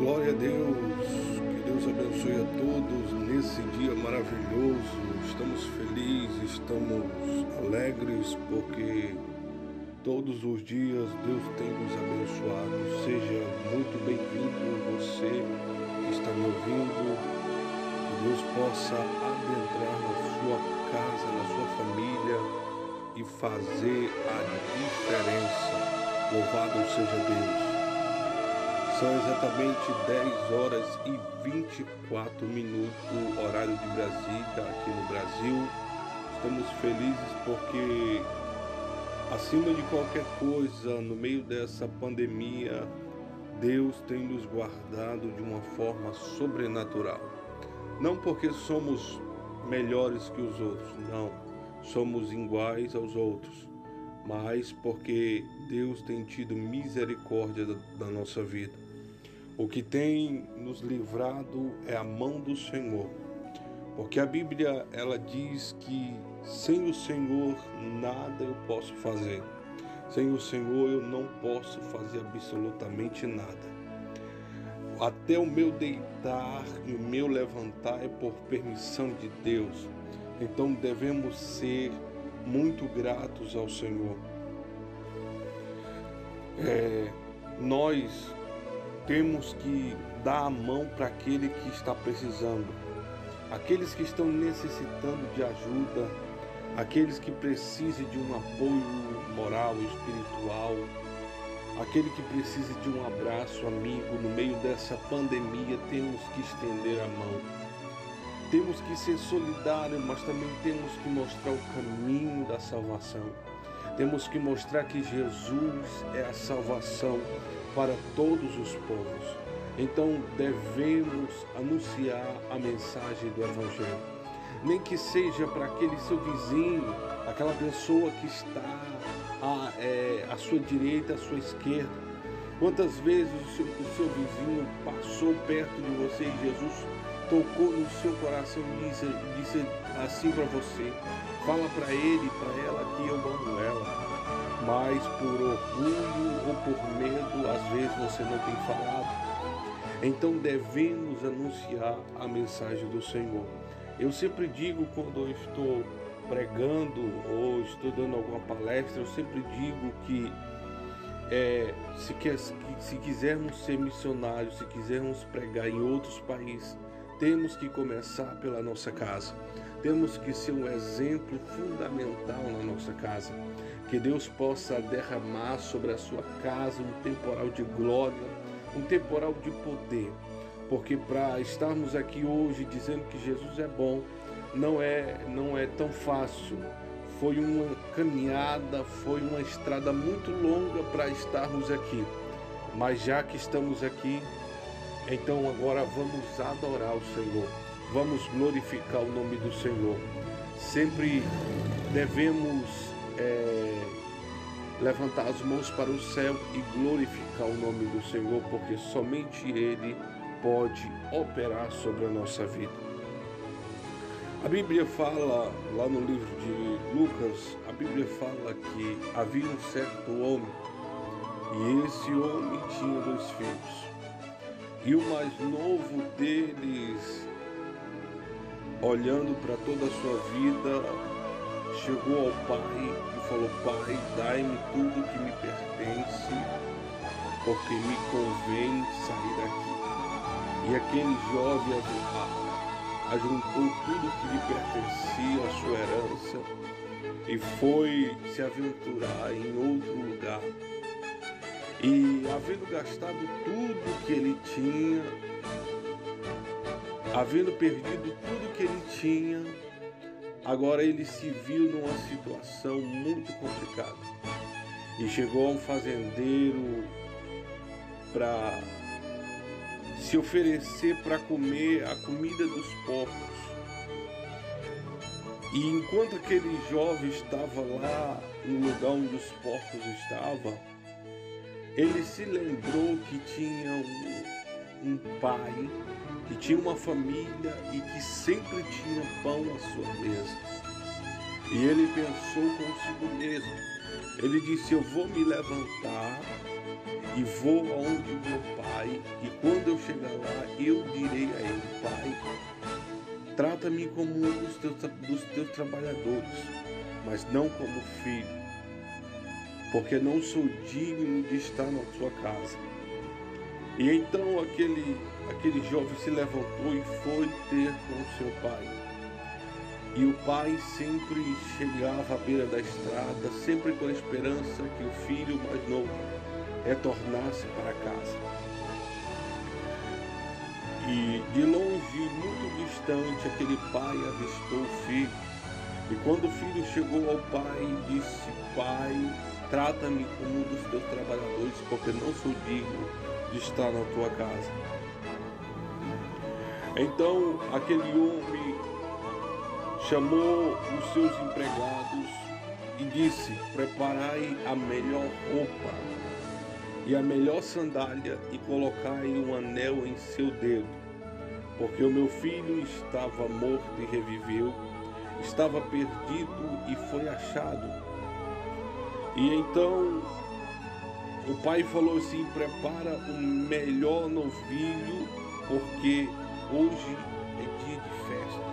Glória a Deus, que Deus abençoe a todos nesse dia maravilhoso. Estamos felizes, estamos alegres porque todos os dias Deus tem nos abençoado. Seja muito bem-vindo você que está me ouvindo. Que Deus possa adentrar na sua casa, na sua família e fazer a diferença. Louvado seja Deus. São exatamente 10 horas e 24 minutos, horário de Brasília, aqui no Brasil. Estamos felizes porque, acima de qualquer coisa, no meio dessa pandemia, Deus tem nos guardado de uma forma sobrenatural. Não porque somos melhores que os outros, não. Somos iguais aos outros, mas porque Deus tem tido misericórdia da nossa vida. O que tem nos livrado é a mão do Senhor. Porque a Bíblia ela diz que sem o Senhor nada eu posso fazer. Sem o Senhor eu não posso fazer absolutamente nada. Até o meu deitar e o meu levantar é por permissão de Deus. Então devemos ser muito gratos ao Senhor. É, nós temos que dar a mão para aquele que está precisando, aqueles que estão necessitando de ajuda, aqueles que precisam de um apoio moral, espiritual, aquele que precisa de um abraço amigo no meio dessa pandemia, temos que estender a mão. Temos que ser solidários, mas também temos que mostrar o caminho da salvação. Temos que mostrar que Jesus é a salvação para todos os povos. Então devemos anunciar a mensagem do Evangelho. Nem que seja para aquele seu vizinho, aquela pessoa que está à, é, à sua direita, à sua esquerda. Quantas vezes o seu, o seu vizinho passou perto de você e Jesus tocou no seu coração e disse, disse assim para você: fala para ele, para ela que eu amo ela mas por orgulho ou por medo, às vezes você não tem falado. Então devemos anunciar a mensagem do Senhor. Eu sempre digo quando eu estou pregando ou estou dando alguma palestra, eu sempre digo que é, se, quer, se quisermos ser missionários, se quisermos pregar em outros países, temos que começar pela nossa casa. Temos que ser um exemplo fundamental na nossa casa. Que Deus possa derramar sobre a sua casa um temporal de glória, um temporal de poder. Porque para estarmos aqui hoje dizendo que Jesus é bom, não é, não é tão fácil. Foi uma caminhada, foi uma estrada muito longa para estarmos aqui. Mas já que estamos aqui, então agora vamos adorar o Senhor. Vamos glorificar o nome do Senhor. Sempre devemos levantar as mãos para o céu e glorificar o nome do Senhor, porque somente Ele pode operar sobre a nossa vida. A Bíblia fala, lá no livro de Lucas, a Bíblia fala que havia um certo homem e esse homem tinha dois filhos. E o mais novo deles, olhando para toda a sua vida, chegou ao pai e falou: Pai, dai-me tudo que me pertence, porque me convém sair daqui. E aquele jovem ajuntou tudo que lhe pertencia, a sua herança, e foi se aventurar em outro lugar. E havendo gastado tudo que ele tinha, havendo perdido tudo que ele tinha, Agora ele se viu numa situação muito complicada e chegou a um fazendeiro para se oferecer para comer a comida dos porcos. E enquanto aquele jovem estava lá no lugar onde os porcos estavam, ele se lembrou que tinha um, um pai que tinha uma família e que sempre tinha pão à sua mesa. E ele pensou consigo mesmo. Ele disse: Eu vou me levantar e vou aonde meu pai, e quando eu chegar lá, eu direi a ele, pai, trata-me como um dos teus, dos teus trabalhadores, mas não como filho, porque não sou digno de estar na sua casa. E então aquele, aquele jovem se levantou e foi ter com seu pai. E o pai sempre chegava à beira da estrada, sempre com a esperança que o filho mais novo retornasse para casa. E de longe, muito distante, aquele pai avistou o filho. E quando o filho chegou ao pai, disse: Pai, trata-me como um dos teus trabalhadores, porque não sou digno de estar na tua casa. Então aquele homem chamou os seus empregados e disse: Preparai a melhor roupa e a melhor sandália e colocai um anel em seu dedo, porque o meu filho estava morto e reviveu, estava perdido e foi achado. E então o pai falou assim: prepara o melhor novilho, porque hoje é dia de festa.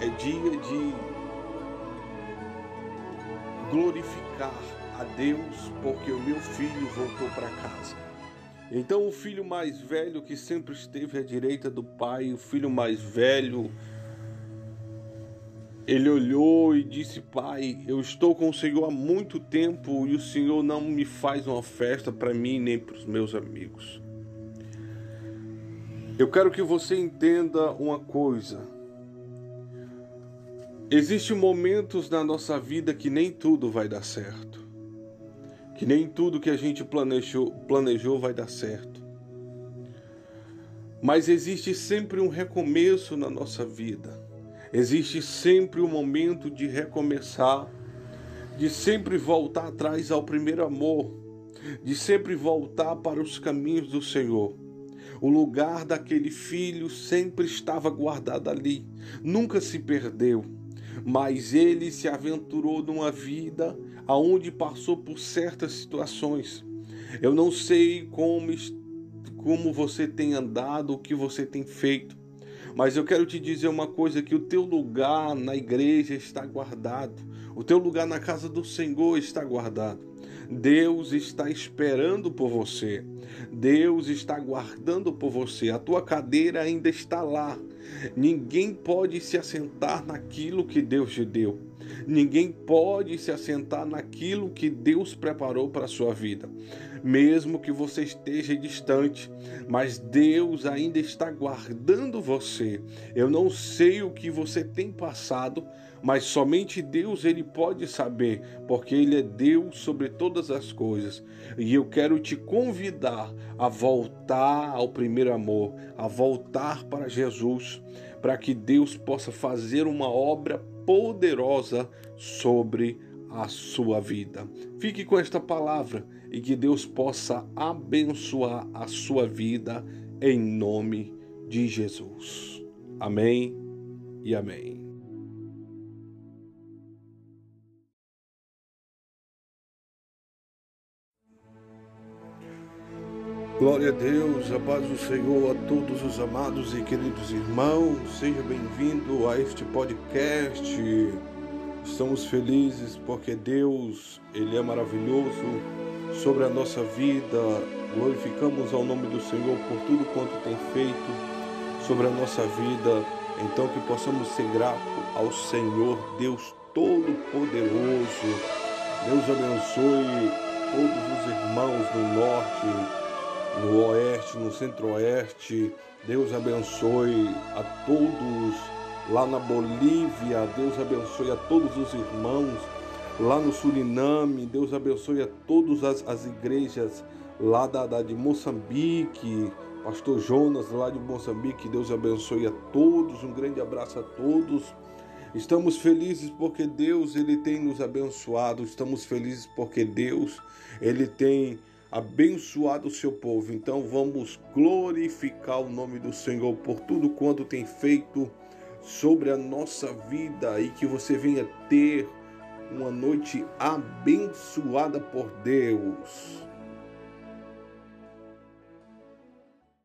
É dia de glorificar a Deus, porque o meu filho voltou para casa. Então o filho mais velho que sempre esteve à direita do pai, o filho mais velho, ele olhou e disse: Pai, eu estou com o Senhor há muito tempo e o Senhor não me faz uma festa para mim nem para os meus amigos. Eu quero que você entenda uma coisa. Existem momentos na nossa vida que nem tudo vai dar certo. Que nem tudo que a gente planejou, planejou vai dar certo. Mas existe sempre um recomeço na nossa vida. Existe sempre um momento de recomeçar, de sempre voltar atrás ao primeiro amor, de sempre voltar para os caminhos do Senhor. O lugar daquele filho sempre estava guardado ali, nunca se perdeu, mas ele se aventurou numa vida aonde passou por certas situações. Eu não sei como como você tem andado, o que você tem feito, mas eu quero te dizer uma coisa: que o teu lugar na igreja está guardado, o teu lugar na casa do Senhor está guardado. Deus está esperando por você. Deus está guardando por você. A tua cadeira ainda está lá. Ninguém pode se assentar naquilo que Deus te deu. Ninguém pode se assentar naquilo que Deus preparou para a sua vida. Mesmo que você esteja distante, mas Deus ainda está guardando você. Eu não sei o que você tem passado, mas somente Deus ele pode saber, porque ele é Deus sobre todas as coisas. E eu quero te convidar a voltar ao primeiro amor, a voltar para Jesus, para que Deus possa fazer uma obra poderosa sobre a sua vida. Fique com esta palavra e que Deus possa abençoar a sua vida em nome de Jesus. Amém e amém. Glória a Deus, a paz do Senhor a todos os amados e queridos irmãos. Seja bem-vindo a este podcast. Estamos felizes porque Deus, ele é maravilhoso sobre a nossa vida. Glorificamos ao nome do Senhor por tudo quanto tem feito sobre a nossa vida. Então que possamos ser gratos ao Senhor, Deus todo-poderoso. Deus abençoe todos os irmãos do norte no oeste, no centro-oeste. Deus abençoe a todos lá na Bolívia. Deus abençoe a todos os irmãos lá no Suriname. Deus abençoe a todas as, as igrejas lá da, da, de Moçambique. Pastor Jonas lá de Moçambique. Deus abençoe a todos. Um grande abraço a todos. Estamos felizes porque Deus ele tem nos abençoado. Estamos felizes porque Deus ele tem abençoado o seu povo. Então vamos glorificar o nome do Senhor por tudo quanto tem feito sobre a nossa vida e que você venha ter uma noite abençoada por Deus.